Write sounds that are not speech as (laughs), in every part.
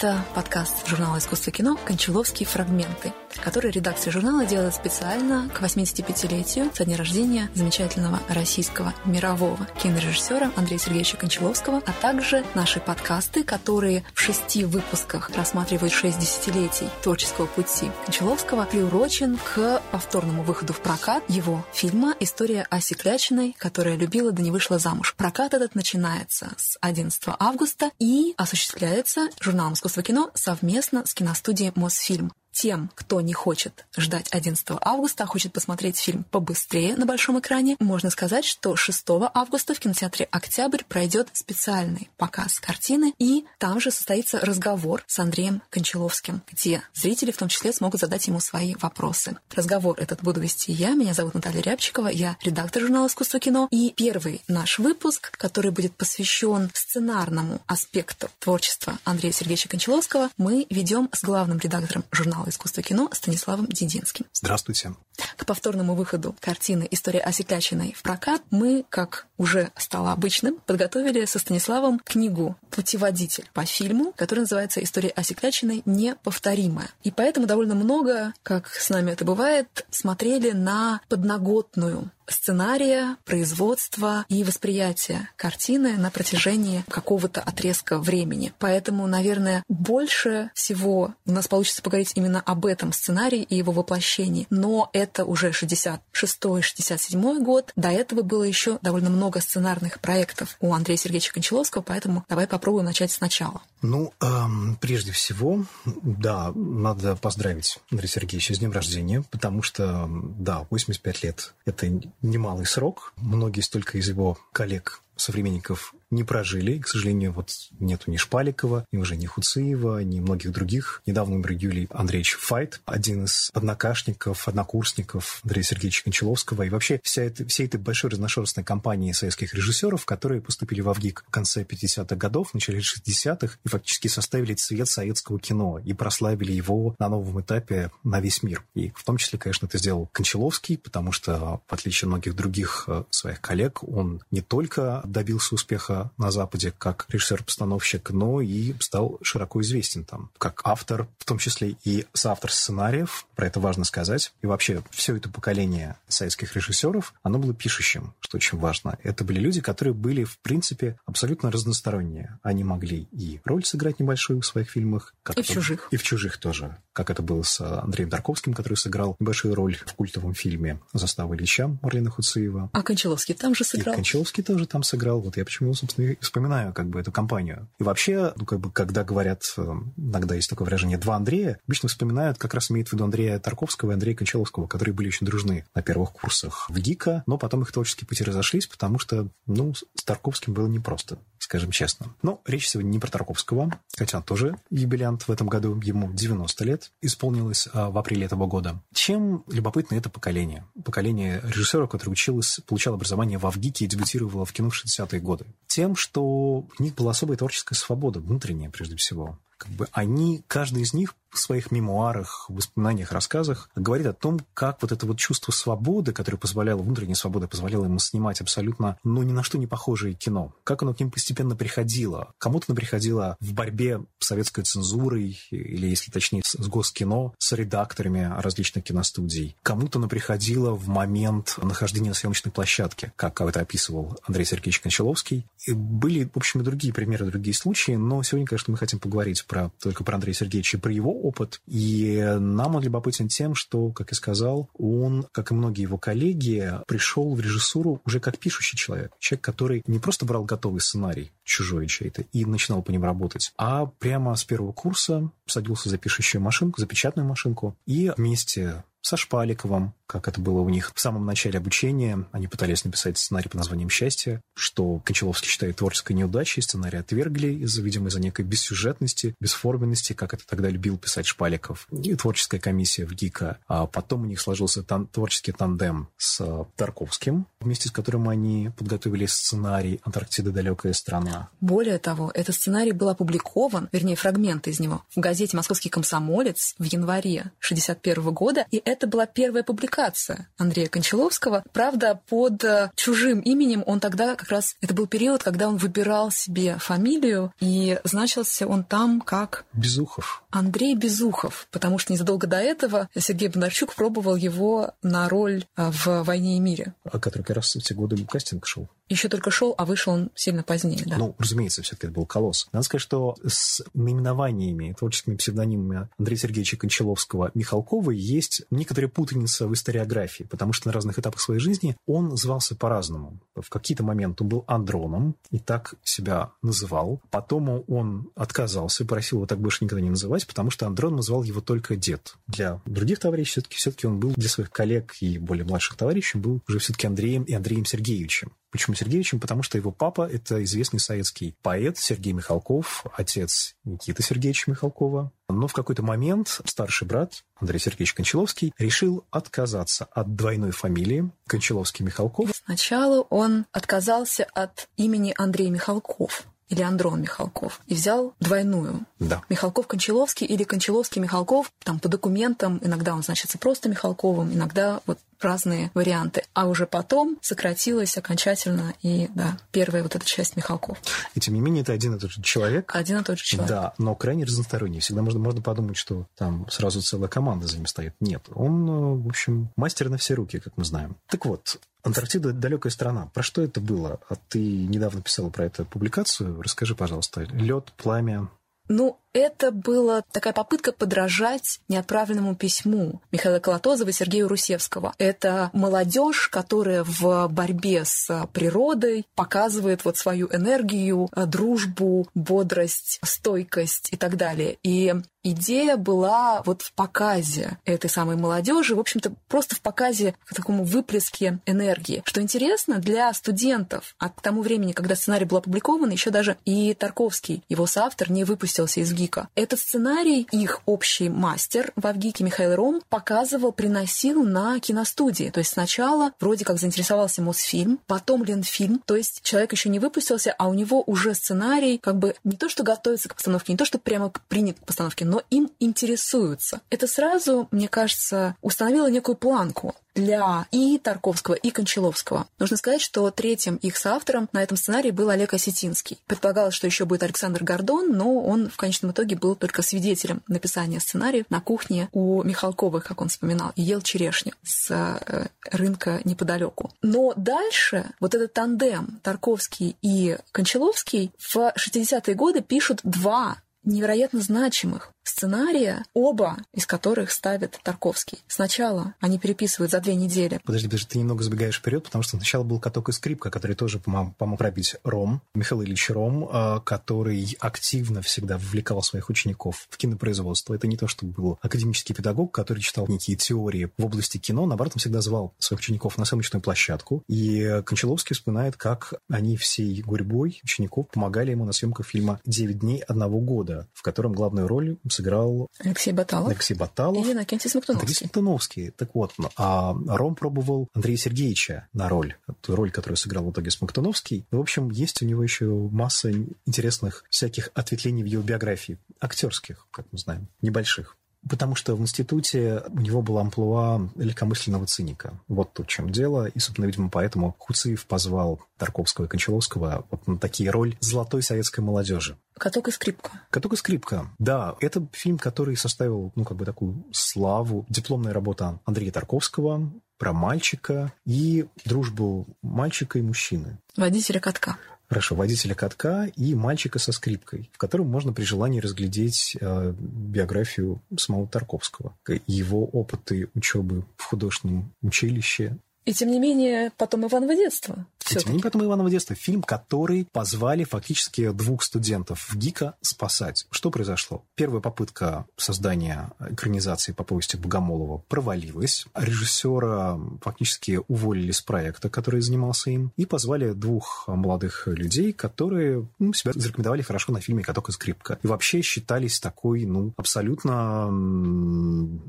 Это подкаст журнала «Искусство кино» «Кончаловские фрагменты», который редакция журнала делает специально к 85-летию со дня рождения замечательного российского мирового кинорежиссера Андрея Сергеевича Кончаловского, а также наши подкасты, которые в шести выпусках рассматривают шесть десятилетий творческого пути Кончаловского, приурочен к повторному выходу в прокат его фильма «История Аси Клячиной, которая любила да не вышла замуж». Прокат этот начинается с 11 августа и осуществляется журналом «Искусство кино» совместно с киностудией «Мосфильм» тем, кто не хочет ждать 11 августа, а хочет посмотреть фильм побыстрее на большом экране, можно сказать, что 6 августа в кинотеатре «Октябрь» пройдет специальный показ картины, и там же состоится разговор с Андреем Кончаловским, где зрители в том числе смогут задать ему свои вопросы. Разговор этот буду вести я, меня зовут Наталья Рябчикова, я редактор журнала «Искусство кино», и первый наш выпуск, который будет посвящен сценарному аспекту творчества Андрея Сергеевича Кончаловского, мы ведем с главным редактором журнала искусства кино Станиславом Дединским. Здравствуйте. К повторному выходу картины «История Осеклячиной» в прокат мы, как уже стало обычным, подготовили со Станиславом книгу «Путеводитель» по фильму, который называется «История Осеклячиной. Неповторимая». И поэтому довольно много, как с нами это бывает, смотрели на подноготную сценария, производства и восприятия картины на протяжении какого-то отрезка времени. Поэтому, наверное, больше всего у нас получится поговорить именно об этом сценарии и его воплощении. Но это уже 66-67 год. До этого было еще довольно много сценарных проектов у Андрея Сергеевича Кончаловского, поэтому давай попробуем начать сначала. Ну, эм, прежде всего, да, надо поздравить Андрея Сергеевича с днем рождения, потому что, да, 85 лет – это немалый срок. Многие столько из его коллег современников не прожили. к сожалению, вот нету ни Шпаликова, ни уже ни Хуциева, ни многих других. Недавно умер Юлий Андреевич Файт, один из однокашников, однокурсников Андрея Сергеевича Кончаловского. И вообще вся эта, всей этой большой разношерстной компании советских режиссеров, которые поступили в АВГИК в конце 50-х годов, в начале 60-х, и фактически составили цвет советского кино и прославили его на новом этапе на весь мир. И в том числе, конечно, это сделал Кончаловский, потому что, в отличие от многих других э, своих коллег, он не только добился успеха на Западе как режиссер-постановщик, но и стал широко известен там как автор, в том числе и соавтор сценариев, про это важно сказать. И вообще все это поколение советских режиссеров, оно было пишущим, что очень важно. Это были люди, которые были, в принципе, абсолютно разносторонние. Они могли и роль сыграть небольшую в своих фильмах. Как и это... в «Чужих». И в «Чужих» тоже. Как это было с Андреем Тарковским, который сыграл небольшую роль в культовом фильме «Застава Ильича» Марлина Хуциева. А Кончаловский там же сыграл. И Кончаловский тоже там сыграл сыграл. Вот я почему, собственно, и вспоминаю как бы эту компанию. И вообще, ну, как бы, когда говорят, э, иногда есть такое выражение «два Андрея», обычно вспоминают, как раз имеют в виду Андрея Тарковского и Андрея Кончаловского, которые были очень дружны на первых курсах в ГИКа, но потом их творческие пути разошлись, потому что, ну, с Тарковским было непросто, скажем честно. Но речь сегодня не про Тарковского, хотя он тоже юбилянт в этом году, ему 90 лет, исполнилось а, в апреле этого года. Чем любопытно это поколение? Поколение режиссеров, которое училось, получало образование в Авгике и дебютировало в кино в 60-е годы. Тем, что у них была особая творческая свобода, внутренняя прежде всего. Как бы они, каждый из них в своих мемуарах, воспоминаниях, рассказах говорит о том, как вот это вот чувство свободы, которое позволяло, внутренняя свобода позволяла ему снимать абсолютно, ну, ни на что не похожее кино. Как оно к ним постепенно приходило. Кому-то оно приходило в борьбе с советской цензурой, или, если точнее, с Госкино, с редакторами различных киностудий. Кому-то оно приходило в момент нахождения на съемочной площадке, как это описывал Андрей Сергеевич Кончаловский. И были, в общем, и другие примеры, другие случаи, но сегодня, конечно, мы хотим поговорить про, только про Андрея Сергеевича и про его опыт. И нам он любопытен тем, что, как я сказал, он, как и многие его коллеги, пришел в режиссуру уже как пишущий человек. Человек, который не просто брал готовый сценарий, чужой чей-то, и начинал по ним работать, а прямо с первого курса садился за пишущую машинку, за печатную машинку, и вместе со Шпаликовым, как это было у них в самом начале обучения. Они пытались написать сценарий под названием «Счастье», что Кончаловский считает творческой неудачей. Сценарий отвергли, из-за, видимо, из-за некой бессюжетности, бесформенности, как это тогда любил писать Шпаликов. И творческая комиссия в ГИКа. А потом у них сложился тан- творческий тандем с Тарковским, вместе с которым они подготовили сценарий «Антарктида. Далекая страна». Более того, этот сценарий был опубликован, вернее, фрагменты из него, в газете «Московский комсомолец» в январе 1961 года, и это была первая публикация публикация Андрея Кончаловского. Правда, под э, чужим именем он тогда как раз... Это был период, когда он выбирал себе фамилию, и значился он там как... Безухов. Андрей Безухов, потому что незадолго до этого Сергей Бондарчук пробовал его на роль э, в «Войне и мире». А который как раз в те годы кастинг шел еще только шел, а вышел он сильно позднее, да. Ну, разумеется, все-таки это был колосс. Надо сказать, что с наименованиями, творческими псевдонимами Андрея Сергеевича Кончаловского Михалкова есть некоторая путаница в историографии, потому что на разных этапах своей жизни он звался по-разному. В какие-то моменты он был Андроном и так себя называл. Потом он отказался, просил его так больше никогда не называть, потому что Андрон называл его только дед. Для других товарищей все-таки все он был, для своих коллег и более младших товарищей, был уже все-таки Андреем и Андреем Сергеевичем. Почему Сергеевичем? Потому что его папа – это известный советский поэт Сергей Михалков, отец Никиты Сергеевича Михалкова. Но в какой-то момент старший брат Андрей Сергеевич Кончаловский решил отказаться от двойной фамилии Кончаловский-Михалков. Сначала он отказался от имени Андрей Михалков или Андрон Михалков, и взял двойную. Да. Михалков-Кончаловский или Кончаловский-Михалков, там по документам иногда он значится просто Михалковым, иногда вот разные варианты. А уже потом сократилось окончательно и, да, первая вот эта часть Михалков. И тем не менее, это один и тот же человек. Один и тот же человек. Да, но крайне разносторонний. Всегда можно, можно подумать, что там сразу целая команда за ним стоит. Нет, он, э, в общем, мастер на все руки, как мы знаем. Так вот, Антарктида – далекая страна. Про что это было? А ты недавно писала про эту публикацию. Расскажи, пожалуйста. Лед, пламя. Ну, это была такая попытка подражать неотправленному письму Михаила Колотозова и Сергея Русевского. Это молодежь, которая в борьбе с природой показывает вот свою энергию, дружбу, бодрость, стойкость и так далее. И идея была вот в показе этой самой молодежи, в общем-то, просто в показе в такому выплеске энергии. Что интересно, для студентов, а к тому времени, когда сценарий был опубликован, еще даже и Тарковский, его соавтор, не выпустился из ГИКа. Этот сценарий их общий мастер в Авгике Михаил Ром показывал, приносил на киностудии. То есть сначала вроде как заинтересовался Мосфильм, потом Ленфильм, то есть человек еще не выпустился, а у него уже сценарий как бы не то, что готовится к постановке, не то, что прямо принят к постановке, но им интересуются. Это сразу, мне кажется, установило некую планку для и Тарковского, и Кончаловского. Нужно сказать, что третьим их соавтором на этом сценарии был Олег Осетинский. Предполагалось, что еще будет Александр Гордон, но он в конечном итоге был только свидетелем написания сценария на кухне у Михалковых, как он вспоминал, и ел черешню с э, рынка неподалеку. Но дальше вот этот тандем Тарковский и Кончаловский в 60-е годы пишут два невероятно значимых сценария, оба из которых ставит Тарковский. Сначала они переписывают за две недели. Подожди, подожди, ты немного забегаешь вперед, потому что сначала был каток и скрипка, который тоже помог, помог пробить Ром, Михаил Ильич Ром, э, который активно всегда вовлекал своих учеников в кинопроизводство. Это не то, что был академический педагог, который читал некие теории в области кино, наоборот, он всегда звал своих учеников на съемочную площадку. И Кончаловский вспоминает, как они всей гурьбой учеников помогали ему на съемках фильма «Девять дней одного года», в котором главную роль сыграл Алексей Баталов. Алексей Баталов. И Иннокентий Смоктуновский. Андрей Смоктуновский. Так вот, а Ром пробовал Андрея Сергеевича на роль, ту роль, которую сыграл в итоге Смоктуновский. В общем, есть у него еще масса интересных всяких ответвлений в его биографии, актерских, как мы знаем, небольших. Потому что в институте у него была амплуа легкомысленного циника. Вот тут в чем дело. И, собственно, видимо, поэтому Хуциев позвал Тарковского и Кончаловского вот на такие роль золотой советской молодежи. «Каток и скрипка». «Каток и скрипка», да. Это фильм, который составил, ну, как бы такую славу. Дипломная работа Андрея Тарковского про мальчика и дружбу мальчика и мужчины. Водителя катка. Хорошо, водителя катка и мальчика со скрипкой, в котором можно при желании разглядеть э, биографию самого Тарковского, его опыты учебы в художественном училище, и тем не менее, потом Иваново детство. И тем не менее, потом Иваново детство. Фильм, который позвали фактически двух студентов в ГИКа спасать. Что произошло? Первая попытка создания экранизации по повести Богомолова провалилась. Режиссера фактически уволили с проекта, который занимался им, и позвали двух молодых людей, которые ну, себя зарекомендовали хорошо на фильме «Каток и скрипка». И вообще считались такой, ну, абсолютно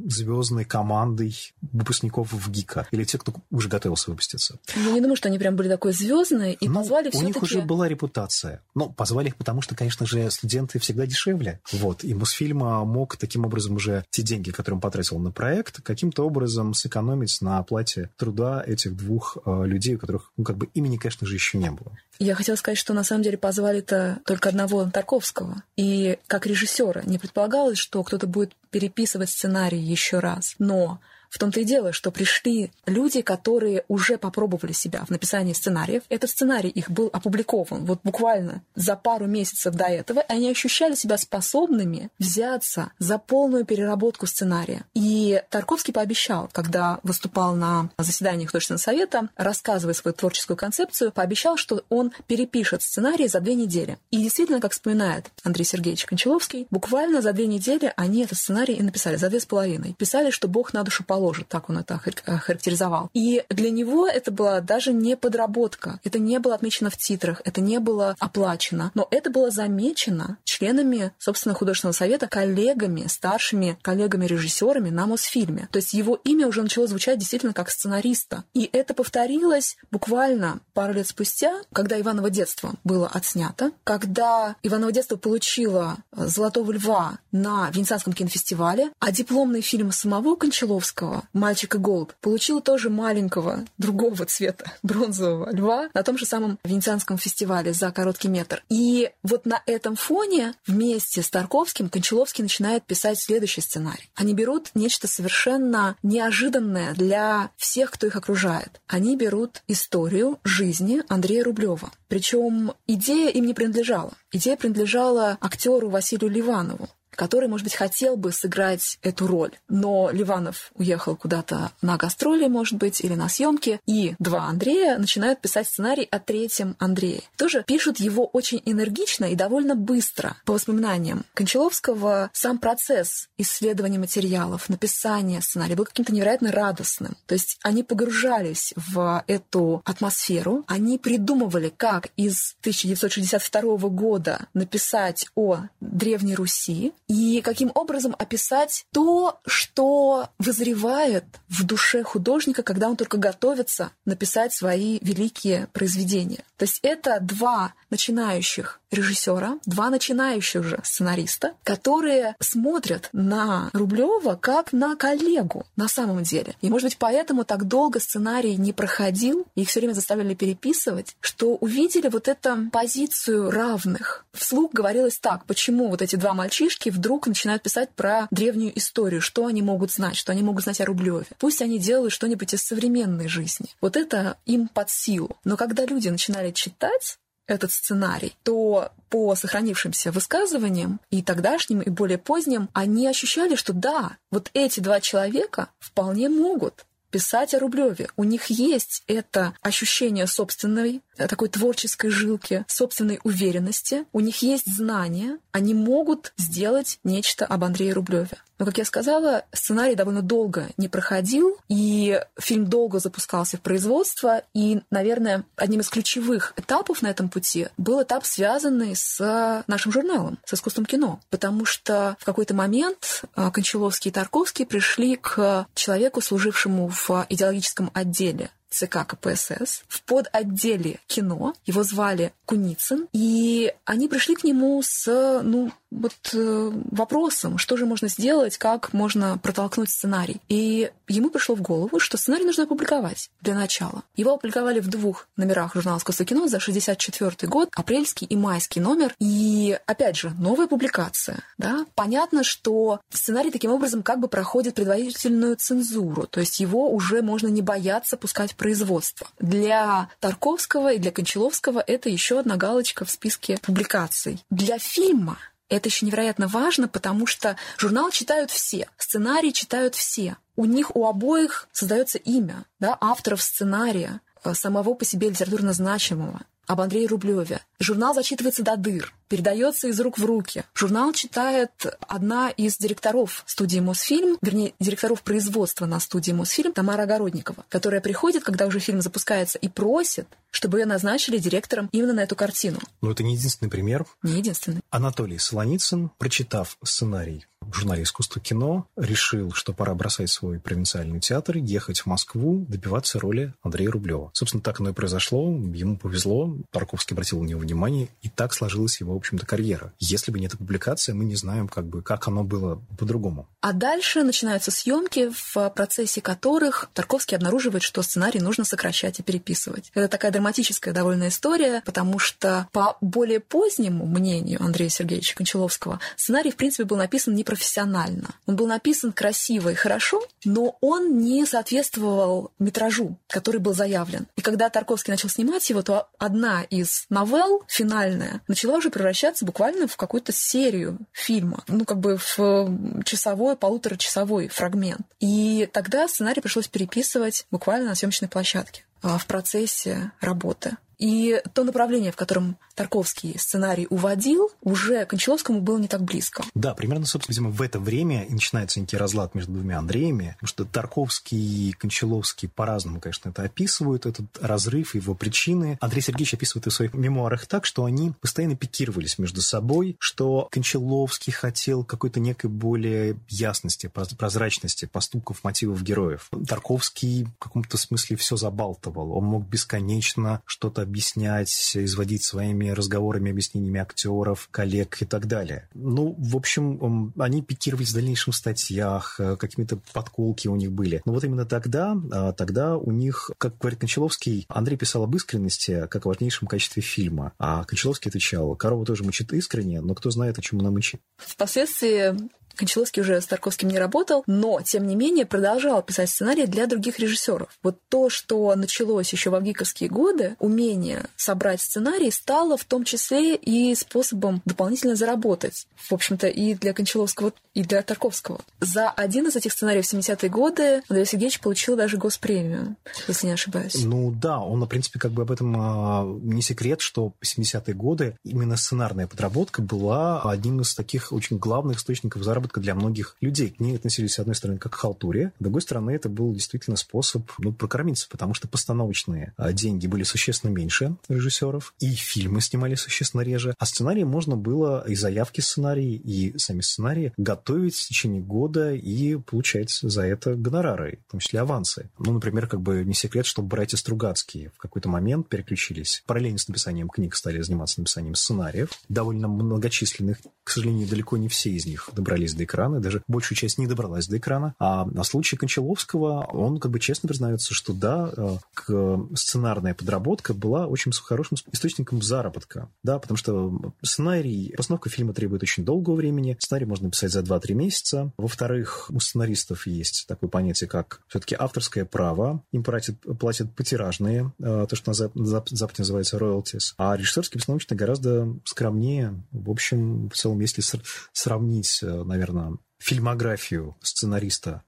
звездной командой выпускников в ГИКа. Или те, кто уже готовился выпуститься. Я не думаю, что они прям были такой такое звездное, и ну, позвали У них уже была репутация. Но позвали их, потому что, конечно же, студенты всегда дешевле. Вот. И Мосфильма мог таким образом уже те деньги, которые он потратил на проект, каким-то образом сэкономить на оплате труда этих двух э, людей, у которых, ну, как бы имени, конечно же, еще не было. Я хотела сказать, что на самом деле позвали-то только одного Тарковского. И как режиссера не предполагалось, что кто-то будет переписывать сценарий еще раз. Но в том-то и дело, что пришли люди, которые уже попробовали себя в написании сценариев. Этот сценарий их был опубликован вот буквально за пару месяцев до этого. Они ощущали себя способными взяться за полную переработку сценария. И Тарковский пообещал, когда выступал на заседании художественного совета, рассказывая свою творческую концепцию, пообещал, что он перепишет сценарий за две недели. И действительно, как вспоминает Андрей Сергеевич Кончаловский, буквально за две недели они этот сценарий и написали, за две с половиной. Писали, что Бог на душу положит положит, так он это характеризовал. И для него это была даже не подработка, это не было отмечено в титрах, это не было оплачено, но это было замечено членами, собственно, художественного совета, коллегами, старшими коллегами-режиссерами на Мосфильме. То есть его имя уже начало звучать действительно как сценариста. И это повторилось буквально пару лет спустя, когда «Иваново детство» было отснято, когда «Иваново детство» получило «Золотого льва» на Венецианском кинофестивале, а дипломный фильм самого Кончаловского Иванова, мальчика голубь, получила тоже маленького другого цвета (laughs) бронзового льва на том же самом Венецианском фестивале за короткий метр. И вот на этом фоне вместе с Тарковским Кончаловский начинает писать следующий сценарий. Они берут нечто совершенно неожиданное для всех, кто их окружает. Они берут историю жизни Андрея Рублева. Причем идея им не принадлежала. Идея принадлежала актеру Василию Ливанову который, может быть, хотел бы сыграть эту роль. Но Ливанов уехал куда-то на гастроли, может быть, или на съемки, и два Андрея начинают писать сценарий о третьем Андрее. Тоже пишут его очень энергично и довольно быстро. По воспоминаниям Кончаловского, сам процесс исследования материалов, написания сценария был каким-то невероятно радостным. То есть они погружались в эту атмосферу, они придумывали, как из 1962 года написать о Древней Руси, и каким образом описать то, что вызревает в душе художника, когда он только готовится написать свои великие произведения. То есть это два начинающих режиссера, два начинающих же сценариста, которые смотрят на Рублева как на коллегу на самом деле. И, может быть, поэтому так долго сценарий не проходил, их все время заставляли переписывать, что увидели вот эту позицию равных. Вслух говорилось так, почему вот эти два мальчишки вдруг начинают писать про древнюю историю, что они могут знать, что они могут знать о Рублеве. Пусть они делают что-нибудь из современной жизни. Вот это им под силу. Но когда люди начинали читать, этот сценарий, то по сохранившимся высказываниям и тогдашним, и более поздним, они ощущали, что да, вот эти два человека вполне могут писать о Рублеве. У них есть это ощущение собственной такой творческой жилки, собственной уверенности. У них есть знания, они могут сделать нечто об Андрее Рублеве. Но, как я сказала, сценарий довольно долго не проходил, и фильм долго запускался в производство, и, наверное, одним из ключевых этапов на этом пути был этап, связанный с нашим журналом, с искусством кино, потому что в какой-то момент э, Кончаловский и Тарковский пришли к человеку, служившему в идеологическом отделе ЦК КПСС в подотделе кино. Его звали Куницын. И они пришли к нему с, ну, вот э, вопросом, что же можно сделать, как можно протолкнуть сценарий. И ему пришло в голову, что сценарий нужно опубликовать для начала. Его опубликовали в двух номерах журнала «Искусство кино» за 64 год, апрельский и майский номер. И, опять же, новая публикация. Да? Понятно, что сценарий таким образом как бы проходит предварительную цензуру, то есть его уже можно не бояться пускать в производство. Для Тарковского и для Кончаловского это еще одна галочка в списке публикаций. Для фильма это еще невероятно важно, потому что журнал читают все, сценарий читают все. У них у обоих создается имя да, авторов сценария, э, самого по себе литературно значимого об Андрее Рублеве. Журнал зачитывается до дыр, передается из рук в руки. Журнал читает одна из директоров студии Мосфильм, вернее, директоров производства на студии Мосфильм, Тамара Огородникова, которая приходит, когда уже фильм запускается, и просит, чтобы ее назначили директором именно на эту картину. Но это не единственный пример. Не единственный. Анатолий Солоницын, прочитав сценарий журнале «Искусство кино», решил, что пора бросать свой провинциальный театр, ехать в Москву, добиваться роли Андрея Рублева. Собственно, так оно и произошло. Ему повезло, Тарковский обратил на него внимание, и так сложилась его, в общем-то, карьера. Если бы не эта публикация, мы не знаем, как бы, как оно было по-другому. А дальше начинаются съемки, в процессе которых Тарковский обнаруживает, что сценарий нужно сокращать и переписывать. Это такая драматическая довольно история, потому что по более позднему мнению Андрея Сергеевича Кончаловского, сценарий, в принципе, был написан непрофессионально. Он был написан красиво и хорошо, но он не соответствовал метражу, который был заявлен. И когда Тарковский начал снимать его, то одна из новелл, финальная, начала уже превращаться буквально в какую-то серию фильма. Ну, как бы в часовой, полуторачасовой фрагмент. И тогда сценарий пришлось переписывать буквально на съемочной площадке а, в процессе работы. И то направление, в котором Тарковский сценарий уводил, уже Кончаловскому было не так близко. Да, примерно, собственно, видимо, в это время начинается некий разлад между двумя Андреями, потому что Тарковский и Кончаловский по-разному, конечно, это описывают, этот разрыв, его причины. Андрей Сергеевич описывает в своих мемуарах так, что они постоянно пикировались между собой, что Кончаловский хотел какой-то некой более ясности, прозрачности поступков, мотивов героев. Тарковский в каком-то смысле все забалтывал. Он мог бесконечно что-то объяснять, изводить своими разговорами, объяснениями актеров, коллег и так далее. Ну, в общем, они пикировались в дальнейшем статьях, э, какими-то подколки у них были. Но вот именно тогда, а, тогда у них, как говорит Кончаловский, Андрей писал об искренности как о важнейшем качестве фильма. А Кончаловский отвечал, корова тоже мычит искренне, но кто знает, о чем она мычит. Впоследствии Кончаловский уже с Тарковским не работал, но, тем не менее, продолжал писать сценарии для других режиссеров. Вот то, что началось еще в гиковские годы, умение собрать сценарий стало в том числе и способом дополнительно заработать. В общем-то, и для Кончаловского, и для Тарковского. За один из этих сценариев в 70-е годы Андрей Сергеевич получил даже госпремию, если не ошибаюсь. Ну да, он, в принципе, как бы об этом а, не секрет, что в 70-е годы именно сценарная подработка была одним из таких очень главных источников заработка заработка для многих людей. К ней относились, с одной стороны, как к халтуре, с другой стороны, это был действительно способ ну, прокормиться, потому что постановочные а, деньги были существенно меньше режиссеров, и фильмы снимали существенно реже, а сценарии можно было, и заявки сценарий, и сами сценарии готовить в течение года и получать за это гонорары, в том числе авансы. Ну, например, как бы не секрет, что братья Стругацкие в какой-то момент переключились, параллельно с написанием книг стали заниматься написанием сценариев, довольно многочисленных, к сожалению, далеко не все из них добрались до экрана, даже большую часть не добралась до экрана. А на случай Кончаловского он как бы честно признается, что да, э, сценарная подработка была очень хорошим источником заработка. Да, потому что сценарий, постановка фильма требует очень долгого времени. Сценарий можно писать за 2-3 месяца. Во-вторых, у сценаристов есть такое понятие, как все-таки авторское право. Им платят, платят потиражные, э, то, что на Западе называется royalties. А режиссерский постановочный гораздо скромнее. В общем, в целом, если сравнить, э, наверное, наверное, фильмографию сценариста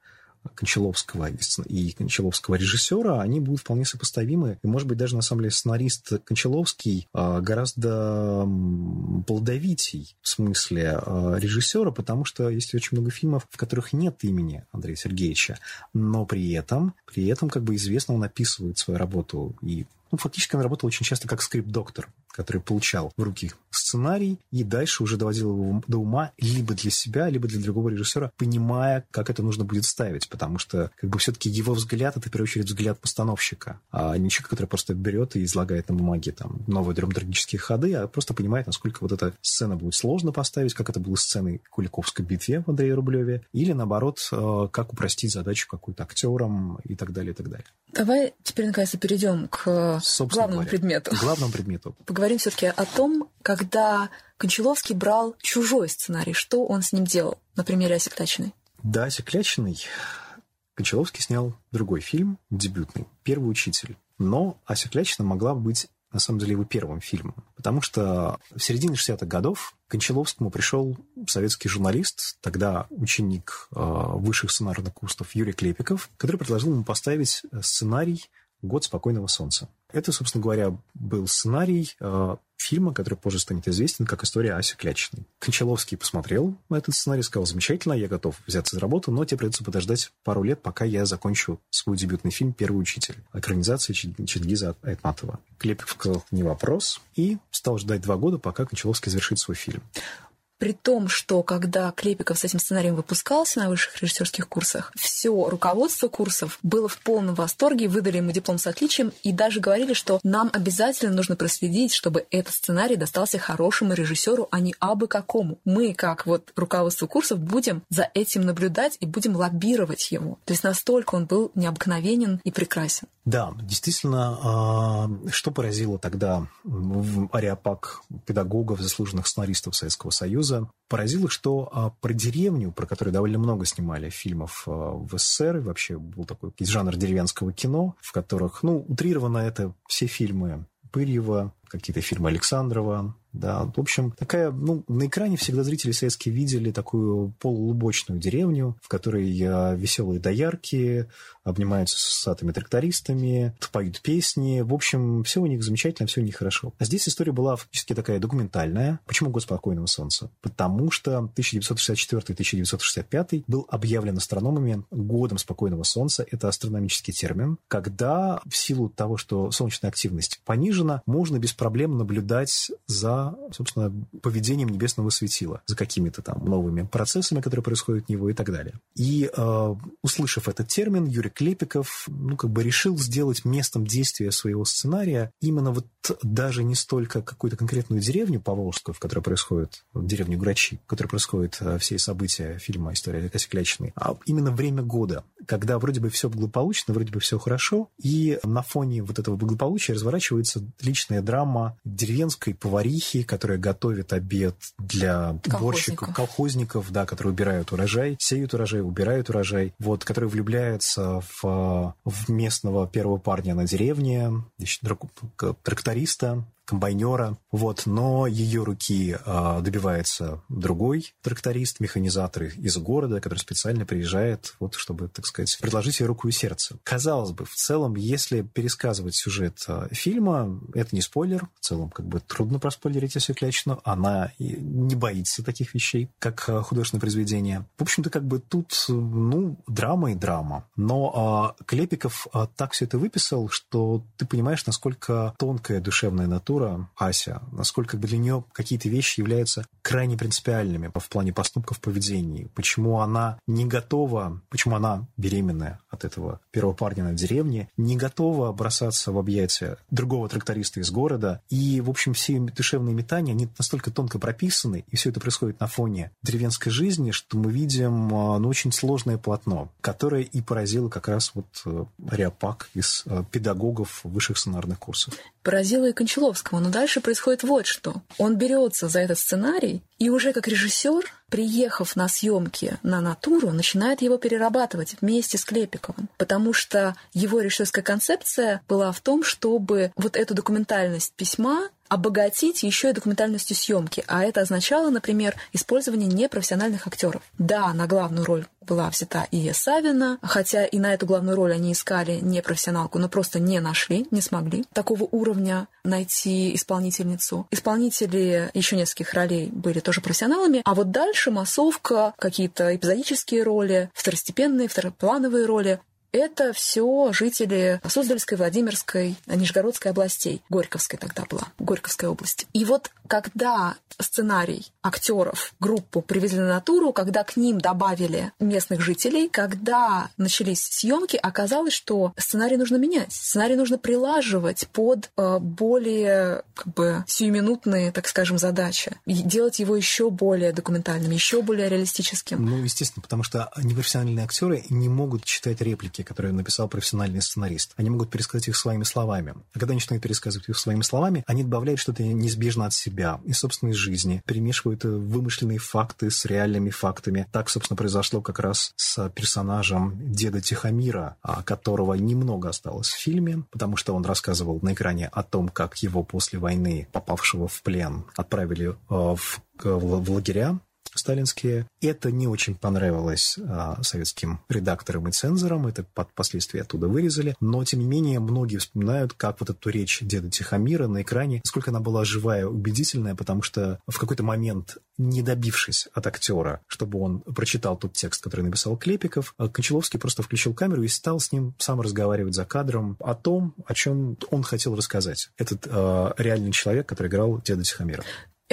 Кончаловского и Кончаловского режиссера, они будут вполне сопоставимы. И, может быть, даже, на самом деле, сценарист Кончаловский а, гораздо плодовитей в смысле а, режиссера, потому что есть очень много фильмов, в которых нет имени Андрея Сергеевича, но при этом, при этом, как бы известно, он описывает свою работу и ну, фактически он работал очень часто как скрипт-доктор, который получал в руки сценарий и дальше уже доводил его до ума либо для себя, либо для другого режиссера, понимая, как это нужно будет ставить, потому что как бы все-таки его взгляд — это, в первую очередь, взгляд постановщика, а не человек, который просто берет и излагает на бумаге там новые драматургические ходы, а просто понимает, насколько вот эта сцена будет сложно поставить, как это было сценой Куликовской битве в Андрея Рублеве, или, наоборот, э, как упростить задачу какую-то актерам и так далее, и так далее. Давай теперь, наконец-то, перейдем к Собственно главному говоря, предмету. Главному предмету. (laughs) Поговорим все-таки о том, когда Кончаловский брал чужой сценарий, что он с ним делал, на примере Осеклячиной. Да, Осеклячиной Кончаловский снял другой фильм, дебютный, «Первый учитель». Но Осеклячина могла быть на самом деле его первым фильмом. Потому что в середине 60-х годов к Кончаловскому пришел советский журналист, тогда ученик э, высших сценарных курсов Юрий Клепиков, который предложил ему поставить сценарий «Год спокойного солнца». Это, собственно говоря, был сценарий э, фильма, который позже станет известен как «История Аси Клячиной». Кончаловский посмотрел на этот сценарий, сказал, замечательно, я готов взяться за работу, но тебе придется подождать пару лет, пока я закончу свой дебютный фильм «Первый учитель». Экранизация Чингиза Айтматова. Клепик сказал, не вопрос, и стал ждать два года, пока Кончаловский завершит свой фильм. При том, что когда Клепиков с этим сценарием выпускался на высших режиссерских курсах, все руководство курсов было в полном восторге, выдали ему диплом с отличием и даже говорили, что нам обязательно нужно проследить, чтобы этот сценарий достался хорошему режиссеру, а не абы какому. Мы, как вот руководство курсов, будем за этим наблюдать и будем лоббировать его. То есть настолько он был необыкновенен и прекрасен. Да, действительно, а, что поразило тогда в ариапак педагогов, заслуженных сценаристов Советского Союза, поразило, что а, про деревню, про которую довольно много снимали фильмов а, в СССР, и вообще был такой жанр деревенского кино, в которых, ну, утрированно это все фильмы Пырьева, какие-то фильмы Александрова, да, в общем, такая, ну, на экране всегда зрители советские видели такую полулубочную деревню, в которой веселые доярки обнимаются с усатыми трактористами, поют песни. В общем, все у них замечательно, все у них хорошо. А здесь история была фактически такая документальная. Почему «Год спокойного солнца»? Потому что 1964-1965 был объявлен астрономами годом спокойного солнца. Это астрономический термин, когда в силу того, что солнечная активность понижена, можно без проблем наблюдать за собственно, поведением небесного светила, за какими-то там новыми процессами, которые происходят в него и так далее. И э, услышав этот термин, Юрий Клепиков, ну, как бы решил сделать местом действия своего сценария именно вот даже не столько какую-то конкретную деревню Поволжскую, в которой происходит, деревню Грачи, в которой происходят э, все события фильма «История Косяклячной», а именно время года, когда вроде бы все благополучно, вроде бы все хорошо, и на фоне вот этого благополучия разворачивается личная драма деревенской поварихи, которая готовит обед для уборщиков, колхозников, да, которые убирают урожай, сеют урожай, убирают урожай, вот, которые влюбляются в, в местного первого парня на деревне, тракториста, комбайнера, вот, но ее руки а, добивается другой тракторист, механизатор из города, который специально приезжает, вот, чтобы, так сказать, предложить ей руку и сердце. Казалось бы, в целом, если пересказывать сюжет а, фильма, это не спойлер, в целом, как бы трудно проспойлерить, если Клячину, она не боится таких вещей, как а, художественное произведение. В общем-то, как бы тут, ну, драма и драма. Но а, Клепиков а, так все это выписал, что ты понимаешь, насколько тонкая душевная натура фигура Ася, насколько для нее какие-то вещи являются крайне принципиальными в плане поступков в поведении, почему она не готова, почему она беременная от этого первого парня на деревне, не готова бросаться в объятия другого тракториста из города, и, в общем, все душевные метания, они настолько тонко прописаны, и все это происходит на фоне деревенской жизни, что мы видим а, ну, очень сложное полотно, которое и поразило как раз вот э, Ариапак из э, педагогов высших сценарных курсов. Поразило и Кончаловского, но дальше происходит вот что. Он берется за этот сценарий и уже как режиссер, приехав на съемки на натуру, начинает его перерабатывать вместе с Клепиковым. Потому что его режиссерская концепция была в том, чтобы вот эту документальность письма обогатить еще и документальностью съемки, а это означало, например, использование непрофессиональных актеров. Да, на главную роль была взята Ия Савина, хотя и на эту главную роль они искали непрофессионалку, но просто не нашли, не смогли такого уровня найти исполнительницу. Исполнители еще нескольких ролей были тоже профессионалами, а вот дальше массовка, какие-то эпизодические роли, второстепенные, второплановые роли это все жители Суздальской, Владимирской, Нижегородской областей. Горьковской тогда была, Горьковской области. И вот когда сценарий актеров группу привезли на натуру, когда к ним добавили местных жителей, когда начались съемки, оказалось, что сценарий нужно менять. Сценарий нужно прилаживать под э, более как бы сиюминутные, так скажем, задачи. И делать его еще более документальным, еще более реалистическим. Ну, естественно, потому что непрофессиональные актеры не могут читать реплики реплики, которые написал профессиональный сценарист. Они могут пересказать их своими словами. А когда начинают пересказывать их своими словами, они добавляют что-то неизбежно от себя и собственной жизни, перемешивают вымышленные факты с реальными фактами. Так, собственно, произошло как раз с персонажем деда Тихомира, а, которого немного осталось в фильме, потому что он рассказывал на экране о том, как его после войны, попавшего в плен, отправили э, в, в лагеря сталинские. Это не очень понравилось а, советским редакторам и цензорам, это впоследствии оттуда вырезали, но, тем не менее, многие вспоминают, как вот эту речь деда Тихомира на экране, насколько она была живая, убедительная, потому что в какой-то момент, не добившись от актера, чтобы он прочитал тот текст, который написал Клепиков, а, Кончаловский просто включил камеру и стал с ним сам разговаривать за кадром о том, о чем он хотел рассказать. Этот э, реальный человек, который играл деда Тихомира.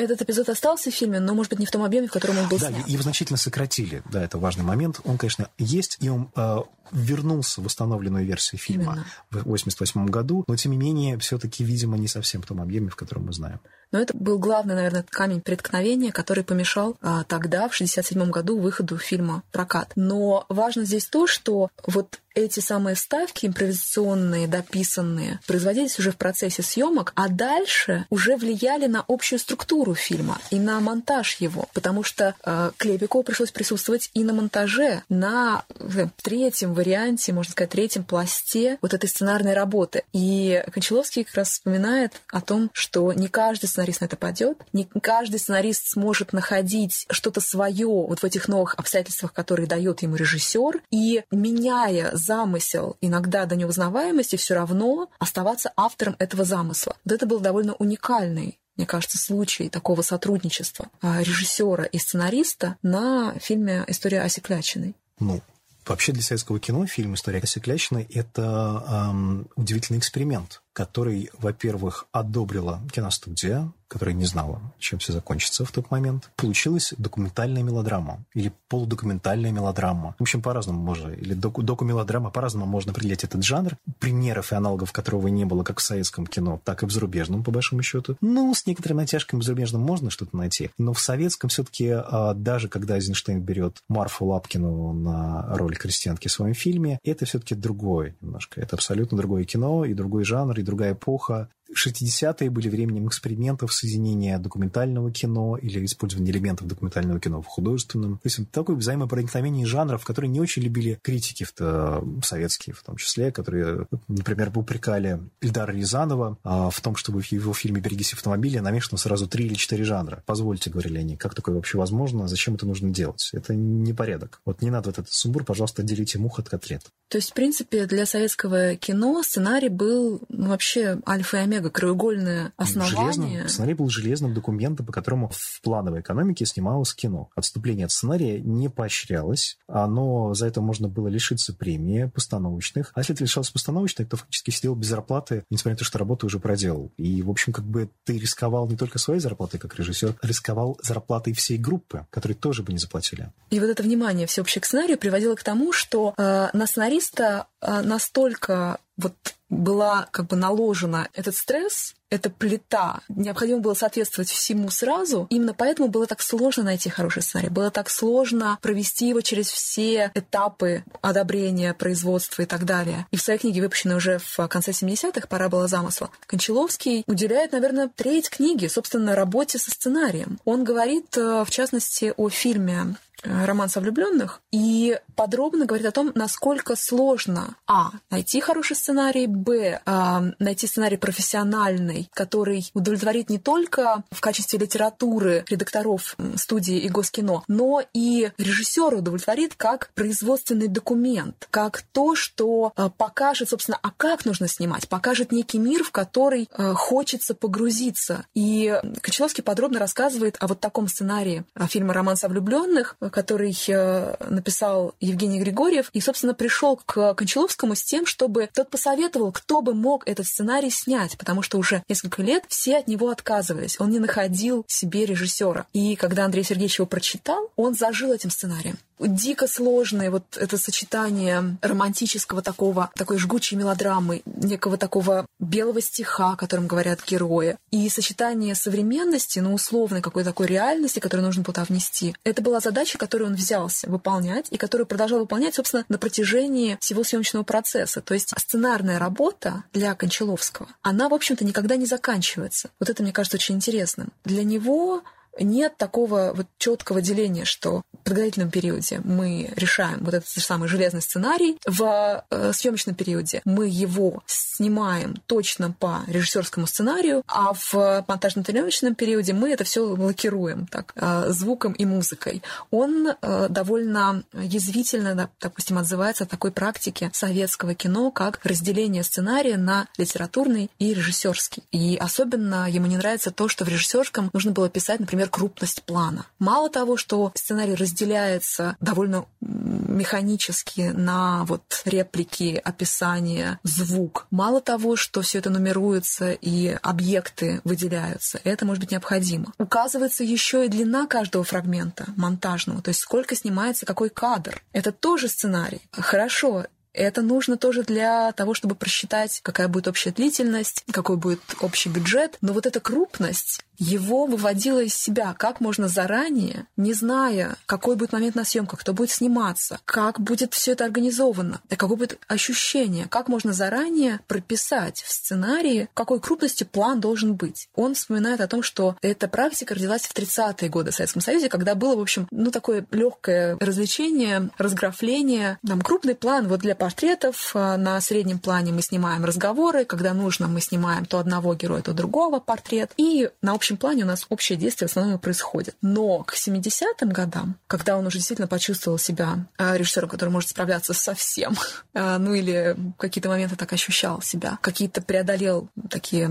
Этот эпизод остался в фильме, но, может быть, не в том объеме, в котором он был да, снят. его значительно сократили. Да, это важный момент. Он, конечно, есть, и он э, вернулся в восстановленную версию фильма Именно. в 1988 году, но, тем не менее, все-таки, видимо, не совсем в том объеме, в котором мы знаем. Но это был главный, наверное, камень преткновения, который помешал а, тогда, в 1967 году, выходу фильма «Прокат». Но важно здесь то, что вот эти самые вставки импровизационные, дописанные, производились уже в процессе съемок, а дальше уже влияли на общую структуру фильма и на монтаж его, потому что э, Клепикову пришлось присутствовать и на монтаже, на э, третьем варианте, можно сказать, третьем пласте вот этой сценарной работы. И Кончаловский как раз вспоминает о том, что не каждый сценарист на это пойдет, не каждый сценарист сможет находить что-то свое вот в этих новых обстоятельствах, которые дает ему режиссер, и меняя замысел иногда до неузнаваемости, все равно оставаться автором этого замысла. Вот это был довольно уникальный мне кажется, случай такого сотрудничества а, режиссера и сценариста на фильме «История Осеклячиной». Ну, вообще для советского кино фильм «История Осеклячиной» — это эм, удивительный эксперимент, который, во-первых, одобрила киностудия, которая не знала, чем все закончится в тот момент. Получилась документальная мелодрама или полудокументальная мелодрама. В общем, по-разному можно. Или доку докумелодрама, по-разному можно определять этот жанр. Примеров и аналогов которого не было как в советском кино, так и в зарубежном, по большому счету. Ну, с некоторыми натяжками в зарубежном можно что-то найти. Но в советском все-таки, а, даже когда Эйзенштейн берет Марфу Лапкину на роль крестьянки в своем фильме, это все-таки другое немножко. Это абсолютно другое кино и другой жанр, и другая эпоха. 60-е были временем экспериментов соединения документального кино или использования элементов документального кино в художественном. То есть такое взаимопроникновение жанров, которые не очень любили критики в советские в том числе, которые, например, упрекали Ильдара Рязанова а, в том, чтобы в его фильме «Берегись автомобиля» намешано сразу три или четыре жанра. Позвольте, говорили они, как такое вообще возможно, зачем это нужно делать? Это не порядок. Вот не надо вот этот сумбур, пожалуйста, отделите мух от котлет. То есть, в принципе, для советского кино сценарий был ну, вообще альфа и омега, краеугольное основание. Железным, сценарий был железным документом, по которому в плановой экономике снималось кино. Отступление от сценария не поощрялось, но за это можно было лишиться премии постановочных. А если ты лишался постановочных, то фактически сидел без зарплаты, несмотря на то, что работу уже проделал. И, в общем, как бы ты рисковал не только своей зарплатой как режиссер, а рисковал зарплатой всей группы, которые тоже бы не заплатили. И вот это внимание всеобщее к сценарию приводило к тому, что э, на сценариста а, настолько вот была как бы наложена этот стресс, эта плита, необходимо было соответствовать всему сразу. Именно поэтому было так сложно найти хороший сценарий, было так сложно провести его через все этапы одобрения, производства и так далее. И в своей книге, выпущенной уже в конце 70-х, «Пора была замысла», Кончаловский уделяет, наверное, треть книги, собственно, работе со сценарием. Он говорит, э, в частности, о фильме Э, роман со влюбленных и подробно говорит о том, насколько сложно а найти хороший сценарий, б а, найти сценарий профессиональный, который удовлетворит не только в качестве литературы редакторов студии и Госкино, но и режиссера удовлетворит как производственный документ, как то, что а, покажет, собственно, а как нужно снимать, покажет некий мир, в который а, хочется погрузиться. И Кочеловский подробно рассказывает о вот таком сценарии фильма «Роман со влюбленных», который э, написал Евгений Григорьев, и, собственно, пришел к Кончаловскому с тем, чтобы тот посоветовал, кто бы мог этот сценарий снять, потому что уже несколько лет все от него отказывались. Он не находил себе режиссера. И когда Андрей Сергеевич его прочитал, он зажил этим сценарием дико сложное вот это сочетание романтического такого, такой жгучей мелодрамы, некого такого белого стиха, о котором говорят герои, и сочетание современности, ну, условной какой-то такой реальности, которую нужно туда внести. Это была задача, которую он взялся выполнять, и которую продолжал выполнять, собственно, на протяжении всего съемочного процесса. То есть сценарная работа для Кончаловского, она, в общем-то, никогда не заканчивается. Вот это, мне кажется, очень интересным. Для него нет такого вот четкого деления, что в подготовительном периоде мы решаем вот этот самый железный сценарий, в э, съемочном периоде мы его снимаем точно по режиссерскому сценарию, а в монтажно-тренировочном периоде мы это все лакируем так, э, звуком и музыкой. Он э, довольно язвительно, допустим, отзывается о такой практике советского кино, как разделение сценария на литературный и режиссерский. И особенно ему не нравится то, что в режиссерском нужно было писать, например, крупность плана. Мало того, что сценарий разделяется довольно механически на вот реплики, описание, звук. Мало того, что все это нумеруется и объекты выделяются, это может быть необходимо. Указывается еще и длина каждого фрагмента монтажного, то есть сколько снимается какой кадр. Это тоже сценарий. Хорошо, это нужно тоже для того, чтобы просчитать, какая будет общая длительность, какой будет общий бюджет. Но вот эта крупность его выводила из себя, как можно заранее, не зная, какой будет момент на съемках, кто будет сниматься, как будет все это организовано, какое будет ощущение, как можно заранее прописать в сценарии, какой крупности план должен быть. Он вспоминает о том, что эта практика родилась в 30-е годы в Советском Союзе, когда было, в общем, ну, такое легкое развлечение, разграфление. Там крупный план вот для портретов, а, на среднем плане мы снимаем разговоры, когда нужно, мы снимаем то одного героя, то другого портрет, и на общем общем плане у нас общее действие в основном происходит. Но к 70-м годам, когда он уже действительно почувствовал себя а, режиссером, который может справляться со всем, (laughs) а, ну или какие-то моменты так ощущал себя, какие-то преодолел такие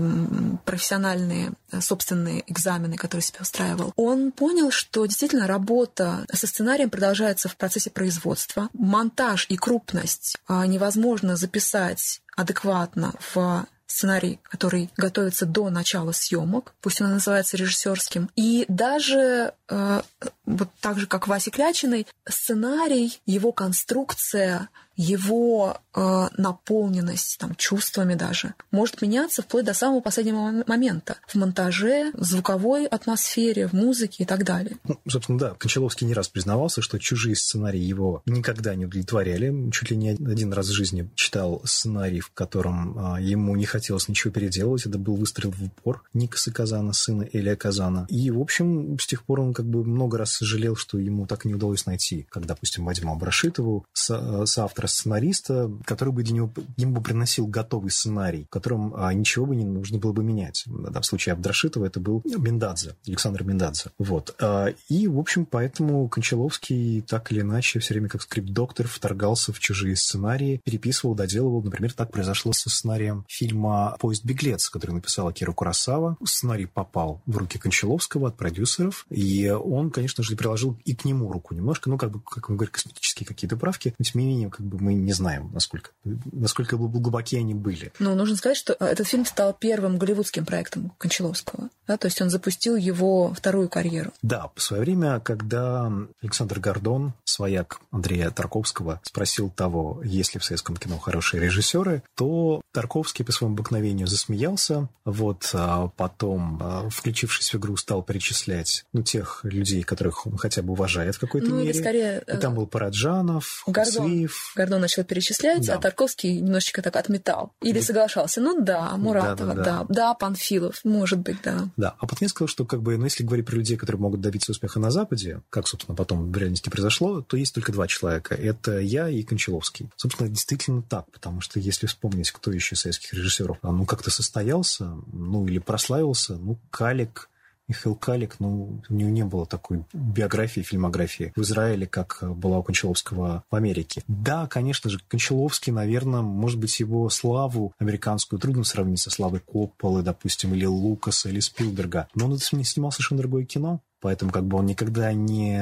профессиональные э, собственные экзамены, которые себе устраивал, он понял, что действительно работа со сценарием продолжается в процессе производства. Монтаж и крупность а, невозможно записать адекватно в сценарий, который готовится до начала съемок, пусть он называется режиссерским. И даже э, вот так же, как Васи Клячиной, сценарий, его конструкция, его э, наполненность там, чувствами даже может меняться вплоть до самого последнего момента в монтаже, в звуковой атмосфере, в музыке и так далее. Ну, собственно, да, Кончаловский не раз признавался, что чужие сценарии его никогда не удовлетворяли. Чуть ли не один раз в жизни читал сценарий, в котором э, ему не хотелось ничего переделывать. Это был выстрел в упор Никаса Казана, сына Элия Казана. И, в общем, с тех пор он как бы много раз сожалел, что ему так не удалось найти, как, допустим, Вадиму Абрашитову, со, соавтора сценариста, который бы для него, ему бы приносил готовый сценарий, в котором а, ничего бы не нужно было бы менять. Да, в случае Абдрашитова это был Миндадзе, Александр Миндадзе. Вот. А, и, в общем, поэтому Кончаловский так или иначе все время как скрипт-доктор вторгался в чужие сценарии, переписывал, доделывал. Например, так произошло со сценарием фильма «Поезд беглец», который написала Кира Курасава. Сценарий попал в руки Кончаловского от продюсеров, и он, конечно же, приложил и к нему руку немножко, ну, как бы, как он говорит, косметические какие-то правки, но, тем не менее, как бы мы не знаем, насколько, насколько глубоки они были. Ну, нужно сказать, что э, этот фильм стал первым голливудским проектом Кончаловского. Да? То есть он запустил его вторую карьеру. Да, в свое время, когда Александр Гордон, свояк Андрея Тарковского, спросил того, есть ли в советском кино хорошие режиссеры, то Тарковский по своему обыкновению засмеялся. Вот а потом, а, включившись в игру, стал перечислять ну, тех людей, которых он хотя бы уважает в какой-то ну, мере. скорее... И там был Параджанов, Гордон. Хуслиев. Гордон начал перечислять, Да. а Тарковский немножечко так отметал. Или Да. соглашался. Ну да, Муратова, Да-да-да. да, да, Панфилов, может быть, да. Да, а потом я сказал, что как бы, ну, если говорить про людей, которые могут добиться успеха на Западе, как, собственно, потом в реальности произошло, то есть только два человека. Это я и Кончаловский. Собственно, действительно так, потому что если вспомнить, кто еще из советских режиссеров, а, ну, как-то состоялся, ну, или прославился, ну, Калик, Михаил Калик, ну, у него не было такой биографии, фильмографии в Израиле, как была у Кончаловского в Америке. Да, конечно же, Кончаловский, наверное, может быть, его славу американскую трудно сравнить со славой Копполы, допустим, или Лукаса, или Спилберга. Но он снимал совершенно другое кино. Поэтому как бы он никогда не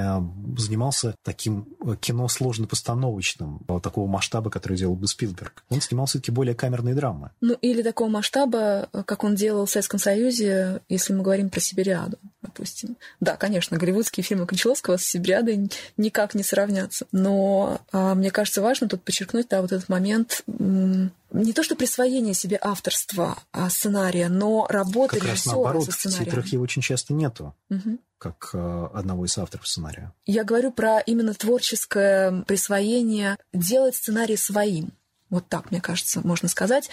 занимался таким э, кино сложно-постановочным, э, такого масштаба, который делал бы Спилберг. Он снимал все-таки более камерные драмы. Ну, или такого масштаба, как он делал в Советском Союзе, если мы говорим про Сибириаду, допустим. Да, конечно, голливудские фильмы Кончаловского с Сибириадой никак не сравнятся. Но а, мне кажется, важно тут подчеркнуть, да, вот этот момент не то что присвоение себе авторства а, сценария, но работы Как раз наоборот, со в титрах его очень часто нету, Мгм. как э, одного из авторов сценария. Я говорю про именно творческое присвоение, делать сценарий своим. Вот так, мне кажется, можно сказать.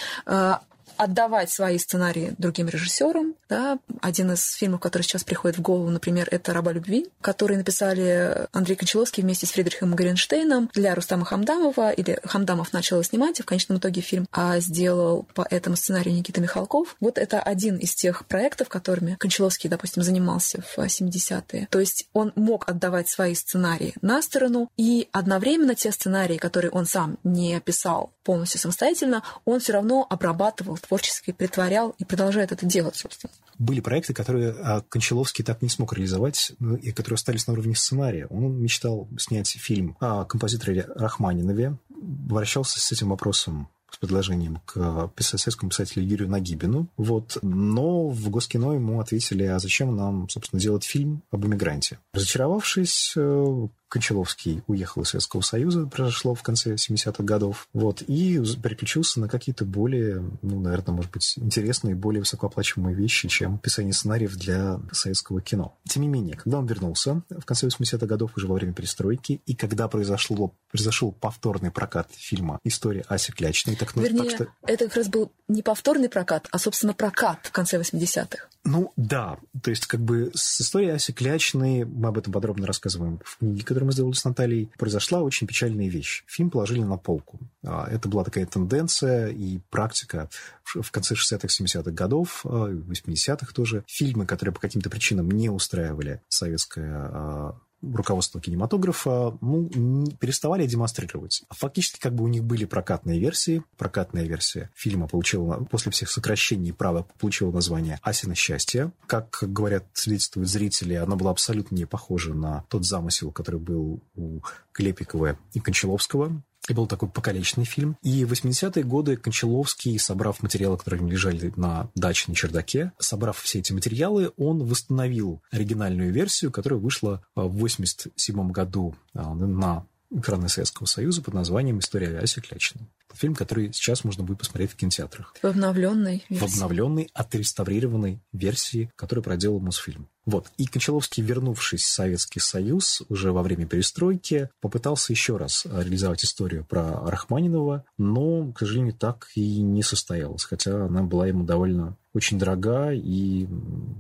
Отдавать свои сценарии другим режиссерам. Да. Один из фильмов, который сейчас приходит в голову, например, это «Раба любви», который написали Андрей Кончаловский вместе с Фридрихом Горенштейном для Рустама Хамдамова. Или Хамдамов начал снимать, и в конечном итоге фильм а, сделал по этому сценарию Никита Михалков. Вот это один из тех проектов, которыми Кончаловский, допустим, занимался в 70-е. То есть он мог отдавать свои сценарии на сторону, и одновременно те сценарии, которые он сам не писал полностью самостоятельно, он все равно обрабатывал творчески притворял и продолжает это делать, собственно. Были проекты, которые а, Кончаловский так не смог реализовать, ну, и которые остались на уровне сценария. Он мечтал снять фильм о композиторе Рахманинове, обращался с этим вопросом с предложением к советскому писателю Юрию Нагибину. Вот. Но в Госкино ему ответили, а зачем нам, собственно, делать фильм об эмигранте? Разочаровавшись, э, Кончаловский уехал из Советского Союза, произошло в конце 70-х годов, вот, и переключился на какие-то более, ну, наверное, может быть, интересные, более высокооплачиваемые вещи, чем писание сценариев для советского кино. Тем не менее, когда он вернулся в конце 80-х годов, уже во время перестройки, и когда произошло, произошел повторный прокат фильма «История Аси Клячной», так, ну, Вернее, так что... это как раз был не повторный прокат, а, собственно, прокат в конце 80-х. Ну, да. То есть, как бы с историей Аси Клячной, мы об этом подробно рассказываем в книге, которую мы сделали с Натальей, произошла очень печальная вещь. Фильм положили на полку. А, это была такая тенденция и практика в конце 60-х, 70-х годов, 80-х а, тоже. Фильмы, которые по каким-то причинам не устраивали советское а, руководство кинематографа ну, переставали демонстрировать. Фактически как бы у них были прокатные версии. Прокатная версия фильма получила после всех сокращений права получила название «Асина счастье». Как говорят, свидетельствуют зрители, она была абсолютно не похожа на тот замысел, который был у Клепикова и Кончаловского. И был такой покалеченный фильм. И в 80-е годы Кончаловский, собрав материалы, которые лежали на даче на чердаке, собрав все эти материалы, он восстановил оригинальную версию, которая вышла в 87 году а, на экраны Советского Союза под названием «История авиации Клячиной». Фильм, который сейчас можно будет посмотреть в кинотеатрах. В обновленной версии. В обновленной, отреставрированной версии, которую проделал Мосфильм. Вот. И Кончаловский, вернувшись в Советский Союз уже во время перестройки, попытался еще раз реализовать историю про Рахманинова, но, к сожалению, так и не состоялось, хотя она была ему довольно очень дорога, и,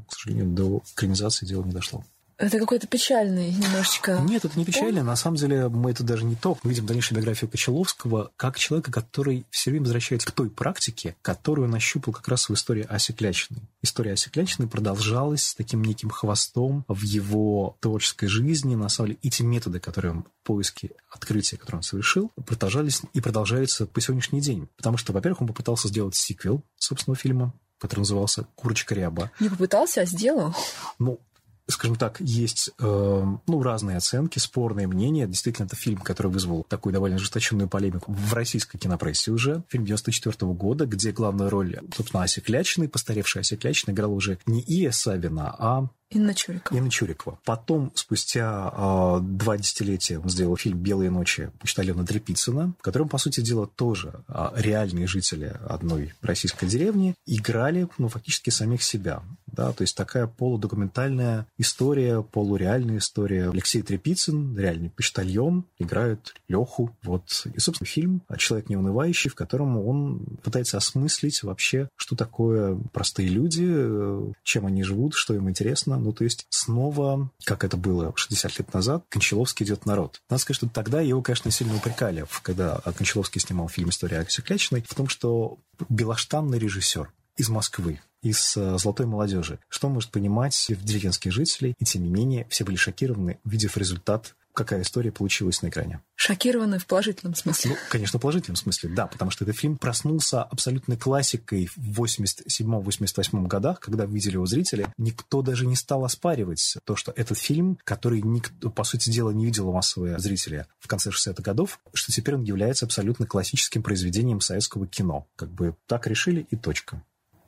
к сожалению, до экранизации дело не дошло. Это какой-то печальный немножечко. Нет, это не печально. На самом деле мы это даже не то. Мы видим дальнейшую биографию Кочеловского как человека, который все время возвращается к той практике, которую он ощупал как раз в истории Аси Клячиной. История Аси Клячиной продолжалась с таким неким хвостом в его творческой жизни. На самом деле и те методы, которые он поиски открытия, которые он совершил, продолжались и продолжаются по сегодняшний день. Потому что, во-первых, он попытался сделать сиквел собственного фильма, который назывался «Курочка Ряба». Не попытался, а сделал. Ну, скажем так, есть э, ну, разные оценки, спорные мнения. Действительно, это фильм, который вызвал такую довольно ожесточенную полемику в российской кинопрессе уже. Фильм 94 -го года, где главную роль, собственно, Ася Клячиной, постаревшая Ася Клячина, играла уже не Ия Савина, а Инна Чурикова. Инна Чурикова. Потом, спустя э, два десятилетия, он сделал фильм «Белые ночи» Почтальона Трепицына, в котором, по сути дела, тоже э, реальные жители одной российской деревни играли, ну, фактически самих себя. Да, то есть такая полудокументальная история, полуреальная история. Алексей Трепицын, реальный почтальон, играет Леху. Вот. И, собственно, фильм «Человек неунывающий», в котором он пытается осмыслить вообще, что такое простые люди, э, чем они живут, что им интересно, ну, то есть снова, как это было 60 лет назад, Кончаловский идет народ. Надо сказать, что тогда его, конечно, сильно упрекали, когда Кончаловский снимал фильм «История Алекса Клячиной», в том, что белоштанный режиссер из Москвы, из э, золотой молодежи. Что может понимать в деревенских жителей? И тем не менее, все были шокированы, увидев результат какая история получилась на экране. Шокированы в положительном смысле. Ну, конечно, в положительном смысле, да, потому что этот фильм проснулся абсолютной классикой в 87-88 годах, когда видели его зрители. Никто даже не стал оспаривать то, что этот фильм, который никто, по сути дела, не видел массовые зрители в конце 60-х годов, что теперь он является абсолютно классическим произведением советского кино. Как бы так решили и точка.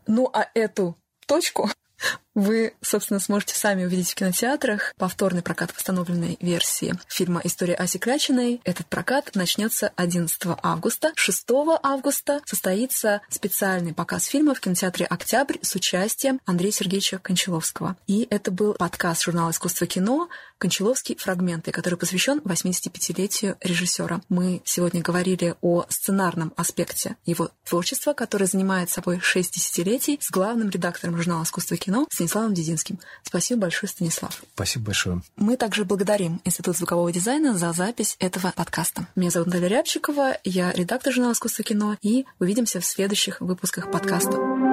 Ну, а эту точку вы, собственно, сможете сами увидеть в кинотеатрах повторный прокат восстановленной версии фильма «История Аси Клячиной». Этот прокат начнется 11 августа. 6 августа состоится специальный показ фильма в кинотеатре «Октябрь» с участием Андрея Сергеевича Кончаловского. И это был подкаст журнала «Искусство кино» «Кончаловский. Фрагменты», который посвящен 85-летию режиссера. Мы сегодня говорили о сценарном аспекте его творчества, который занимает собой 6 десятилетий, с главным редактором журнала «Искусство кино» Станиславом Дединским. Спасибо большое, Станислав. Спасибо большое. Мы также благодарим Институт звукового дизайна за запись этого подкаста. Меня зовут Наталья Рябчикова, я редактор журнала «Искусство кино», и увидимся в следующих выпусках подкаста. thank you